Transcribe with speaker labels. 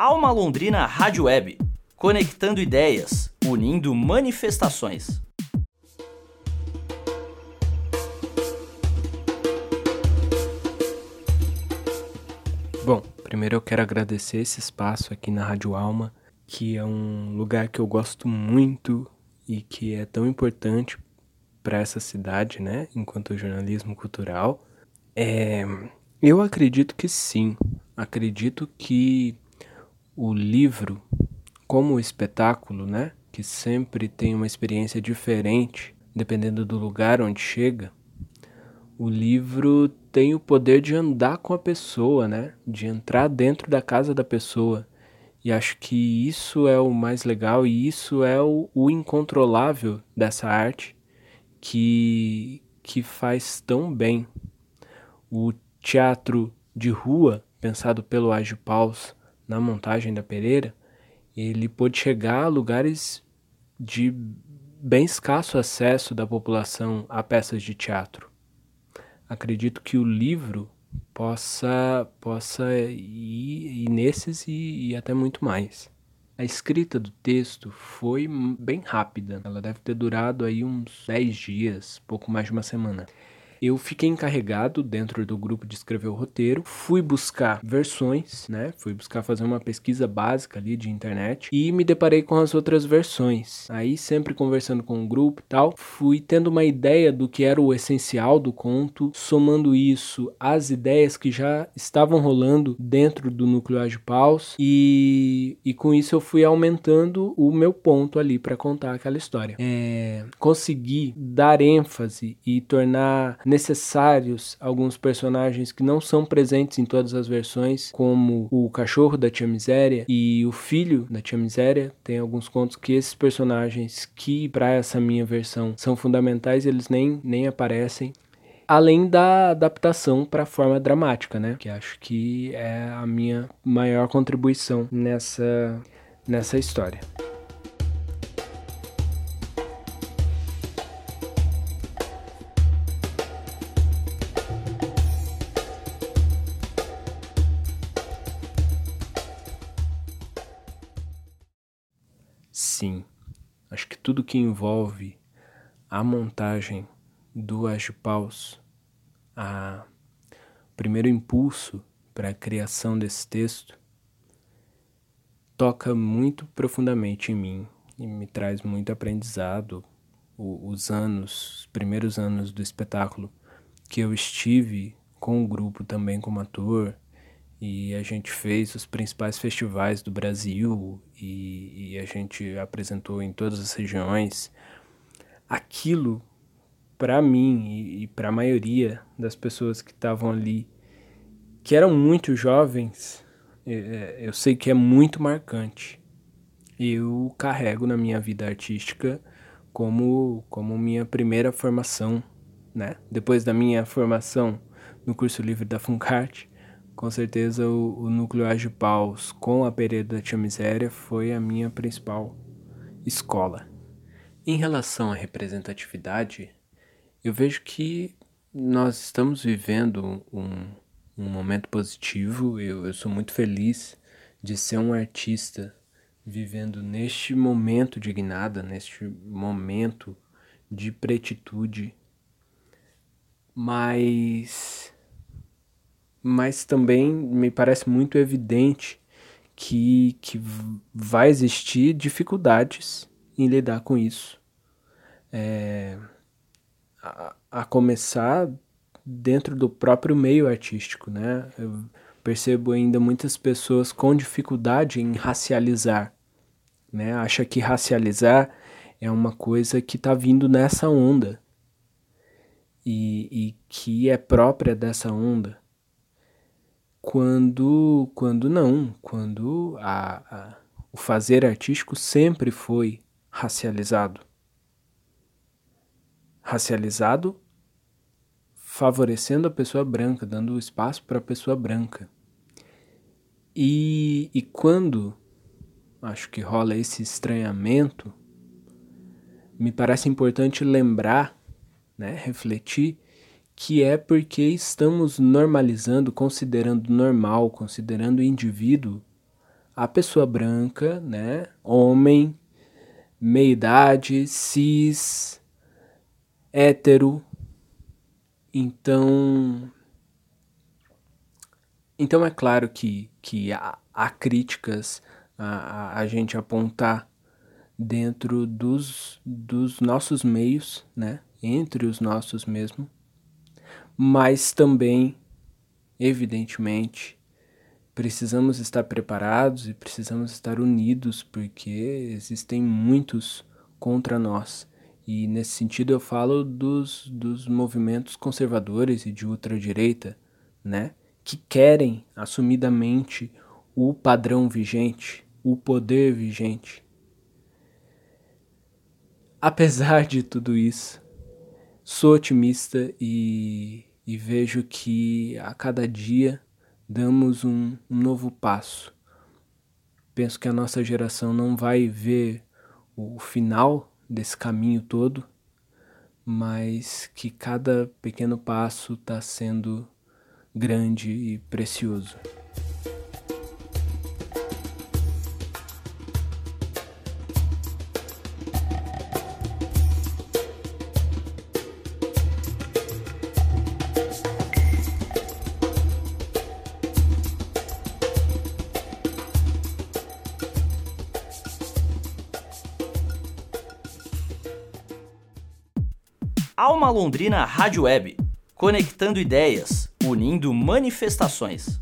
Speaker 1: Alma Londrina Rádio Web, conectando ideias, unindo manifestações.
Speaker 2: Bom, primeiro eu quero agradecer esse espaço aqui na Rádio Alma, que é um lugar que eu gosto muito e que é tão importante para essa cidade, né, enquanto jornalismo cultural. É, eu acredito que sim. Acredito que o livro, como espetáculo, né, que sempre tem uma experiência diferente, dependendo do lugar onde chega, o livro tem o poder de andar com a pessoa, né? De entrar dentro da casa da pessoa. E acho que isso é o mais legal e isso é o, o incontrolável dessa arte que, que faz tão bem. O teatro de rua, pensado pelo Age Paus na montagem da Pereira, ele pôde chegar a lugares de bem escasso acesso da população a peças de teatro acredito que o livro possa possa ir, ir nesses e, e até muito mais. A escrita do texto foi bem rápida. Ela deve ter durado aí uns 10 dias, pouco mais de uma semana. Eu fiquei encarregado dentro do grupo de escrever o roteiro, fui buscar versões, né? Fui buscar fazer uma pesquisa básica ali de internet e me deparei com as outras versões. Aí sempre conversando com o grupo e tal, fui tendo uma ideia do que era o essencial do conto, somando isso às ideias que já estavam rolando dentro do núcleo Agipaus e, e com isso eu fui aumentando o meu ponto ali para contar aquela história. É, consegui dar ênfase e tornar necessários alguns personagens que não são presentes em todas as versões, como o cachorro da Tia Miséria e o filho da Tia Miséria. Tem alguns contos que esses personagens que para essa minha versão são fundamentais, eles nem, nem aparecem além da adaptação para a forma dramática, né? Que acho que é a minha maior contribuição nessa nessa história. Sim, acho que tudo que envolve a montagem do Agipaus, a primeiro impulso para a criação desse texto, toca muito profundamente em mim e me traz muito aprendizado. O, os anos, os primeiros anos do espetáculo que eu estive com o grupo também como ator, e a gente fez os principais festivais do Brasil e, e a gente apresentou em todas as regiões. Aquilo, para mim e, e para a maioria das pessoas que estavam ali, que eram muito jovens, é, é, eu sei que é muito marcante. Eu carrego na minha vida artística como, como minha primeira formação, né? Depois da minha formação no curso livre da Funcart, com certeza o, o núcleo Agipaus com a Pereira da Tia Miséria foi a minha principal escola. Em relação à representatividade, eu vejo que nós estamos vivendo um, um momento positivo. Eu, eu sou muito feliz de ser um artista vivendo neste momento de guinada, neste momento de pretitude. Mas mas também me parece muito evidente que, que vai existir dificuldades em lidar com isso. É, a, a, começar dentro do próprio meio artístico, né? Eu percebo ainda muitas pessoas com dificuldade em racializar, né? Acha que racializar é uma coisa que está vindo nessa onda e, e que é própria dessa onda quando, quando não, quando a, a, o fazer artístico sempre foi racializado. Racializado favorecendo a pessoa branca, dando espaço para a pessoa branca. E, e quando acho que rola esse estranhamento, me parece importante lembrar, né, refletir que é porque estamos normalizando, considerando normal, considerando indivíduo a pessoa branca, né, homem, meia idade, cis, hétero. Então, então é claro que, que há, há críticas a, a, a gente apontar dentro dos, dos nossos meios, né? Entre os nossos mesmo, mas também, evidentemente, precisamos estar preparados e precisamos estar unidos porque existem muitos contra nós. E nesse sentido eu falo dos, dos movimentos conservadores e de ultradireita, né? Que querem assumidamente o padrão vigente, o poder vigente. Apesar de tudo isso, sou otimista e, e vejo que a cada dia damos um, um novo passo. Penso que a nossa geração não vai ver o final desse caminho todo, mas que cada pequeno passo está sendo grande e precioso.
Speaker 1: Alma Londrina Rádio Web, conectando ideias, unindo manifestações.